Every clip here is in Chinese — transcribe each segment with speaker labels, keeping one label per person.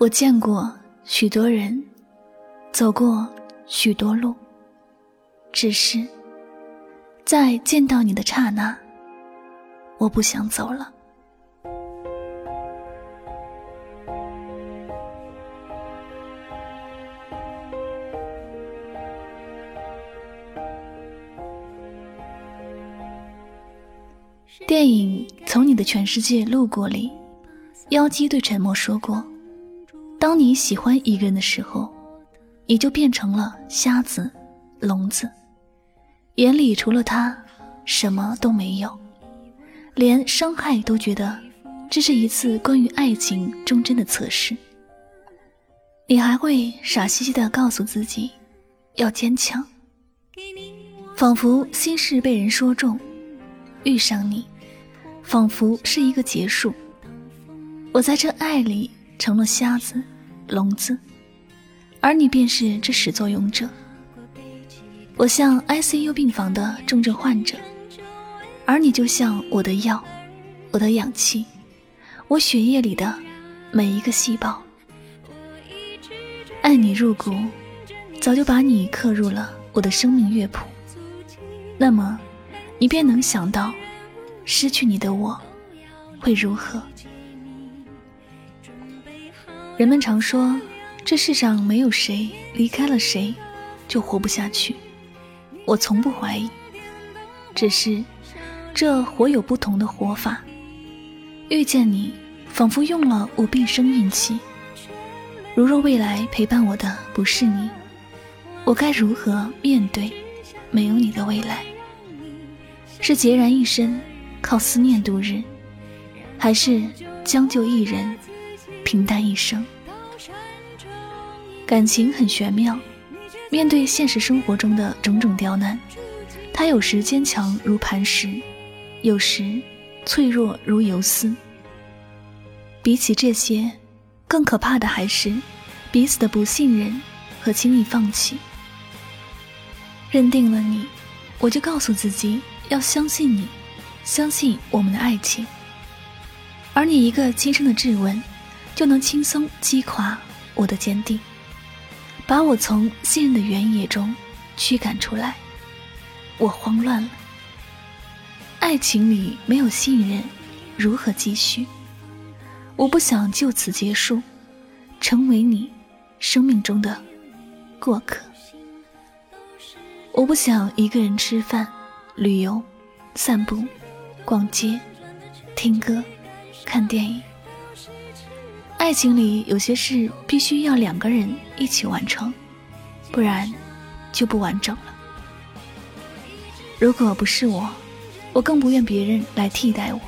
Speaker 1: 我见过许多人，走过许多路，只是在见到你的刹那，我不想走了。电影《从你的全世界路过》里，妖姬对沉默说过：“当你喜欢一个人的时候，你就变成了瞎子、聋子，眼里除了他，什么都没有，连伤害都觉得这是一次关于爱情忠贞的测试。你还会傻兮兮的告诉自己要坚强，仿佛心事被人说中，遇上你。”仿佛是一个结束，我在这爱里成了瞎子、聋子，而你便是这始作俑者。我像 ICU 病房的重症患者，而你就像我的药、我的氧气、我血液里的每一个细胞。爱你入骨，早就把你刻入了我的生命乐谱。那么，你便能想到。失去你的我，会如何？人们常说，这世上没有谁离开了谁就活不下去。我从不怀疑，只是这活有不同的活法。遇见你，仿佛用了我毕生运气。如若未来陪伴我的不是你，我该如何面对没有你的未来？是孑然一身？靠思念度日，还是将就一人，平淡一生？感情很玄妙，面对现实生活中的种种刁难，他有时坚强如磐石，有时脆弱如游丝。比起这些，更可怕的还是彼此的不信任和轻易放弃。认定了你，我就告诉自己要相信你。相信我们的爱情，而你一个轻声的质问，就能轻松击垮我的坚定，把我从信任的原野中驱赶出来。我慌乱了。爱情里没有信任，如何继续？我不想就此结束，成为你生命中的过客。我不想一个人吃饭、旅游、散步。逛街、听歌、看电影。爱情里有些事必须要两个人一起完成，不然就不完整了。如果不是我，我更不愿别人来替代我。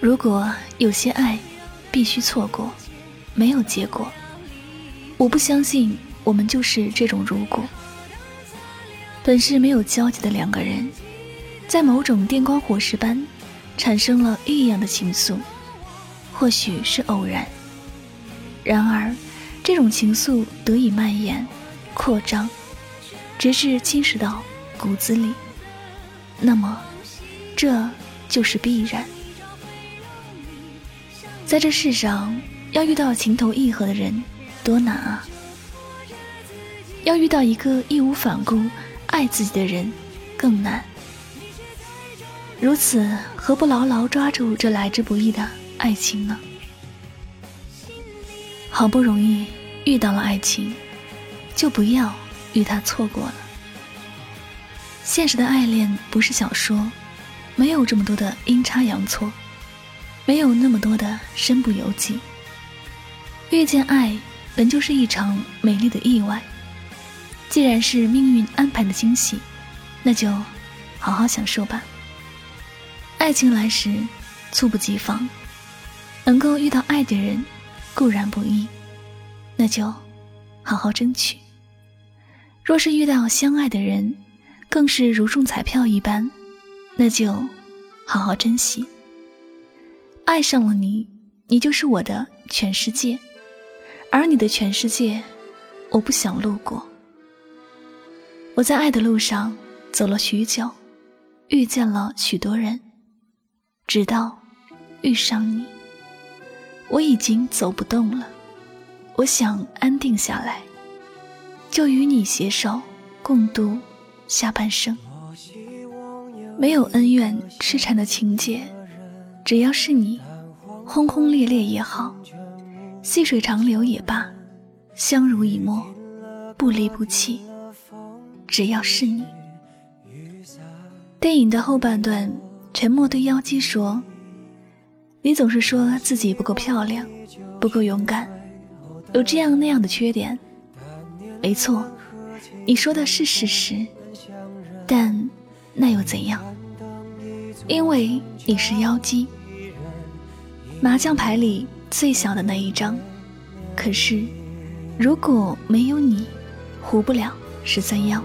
Speaker 1: 如果有些爱必须错过，没有结果，我不相信我们就是这种如果。本是没有交集的两个人。在某种电光火石般，产生了异样的情愫，或许是偶然。然而，这种情愫得以蔓延、扩张，直至侵蚀到骨子里。那么，这就是必然。在这世上，要遇到情投意合的人，多难啊！要遇到一个义无反顾爱自己的人，更难。如此，何不牢牢抓住这来之不易的爱情呢？好不容易遇到了爱情，就不要与他错过了。现实的爱恋不是小说，没有这么多的阴差阳错，没有那么多的身不由己。遇见爱本就是一场美丽的意外，既然是命运安排的惊喜，那就好好享受吧。爱情来时，猝不及防。能够遇到爱的人，固然不易，那就好好争取。若是遇到相爱的人，更是如中彩票一般，那就好好珍惜。爱上了你，你就是我的全世界，而你的全世界，我不想路过。我在爱的路上走了许久，遇见了许多人。直到遇上你，我已经走不动了，我想安定下来，就与你携手共度下半生。没有恩怨痴缠的情节，只要是你，轰轰烈烈也好，细水长流也罢，相濡以沫，不离不弃，只要是你。电影的后半段，沉默对妖姬说：“你总是说自己不够漂亮，不够勇敢，有这样那样的缺点。没错，你说的是事实。但那又怎样？因为你是妖姬，麻将牌里最小的那一张。可是，如果没有你，胡不了十三幺。”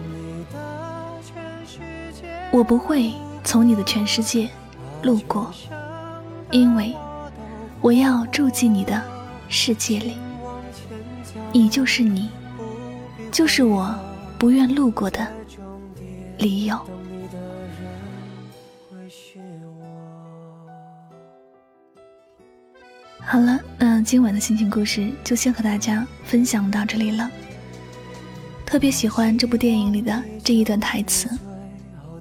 Speaker 1: 我不会从你的全世界路过，因为我要住进你的世界里。你就是你，就是我不愿路过的理由。好了，那今晚的心情故事就先和大家分享到这里了。特别喜欢这部电影里的这一段台词。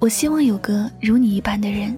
Speaker 1: 我希望有个如你一般的人，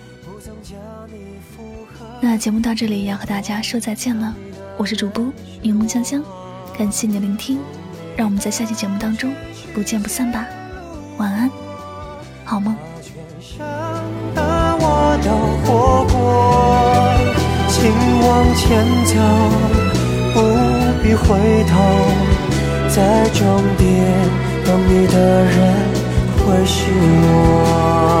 Speaker 1: 那节目到这里要和大家说再见了，我是主播柠檬香香，感谢你的聆听，让我们在下期节目当中不见不散吧，晚安，好梦。往前走，不必回头，在终点等你的人。会是我，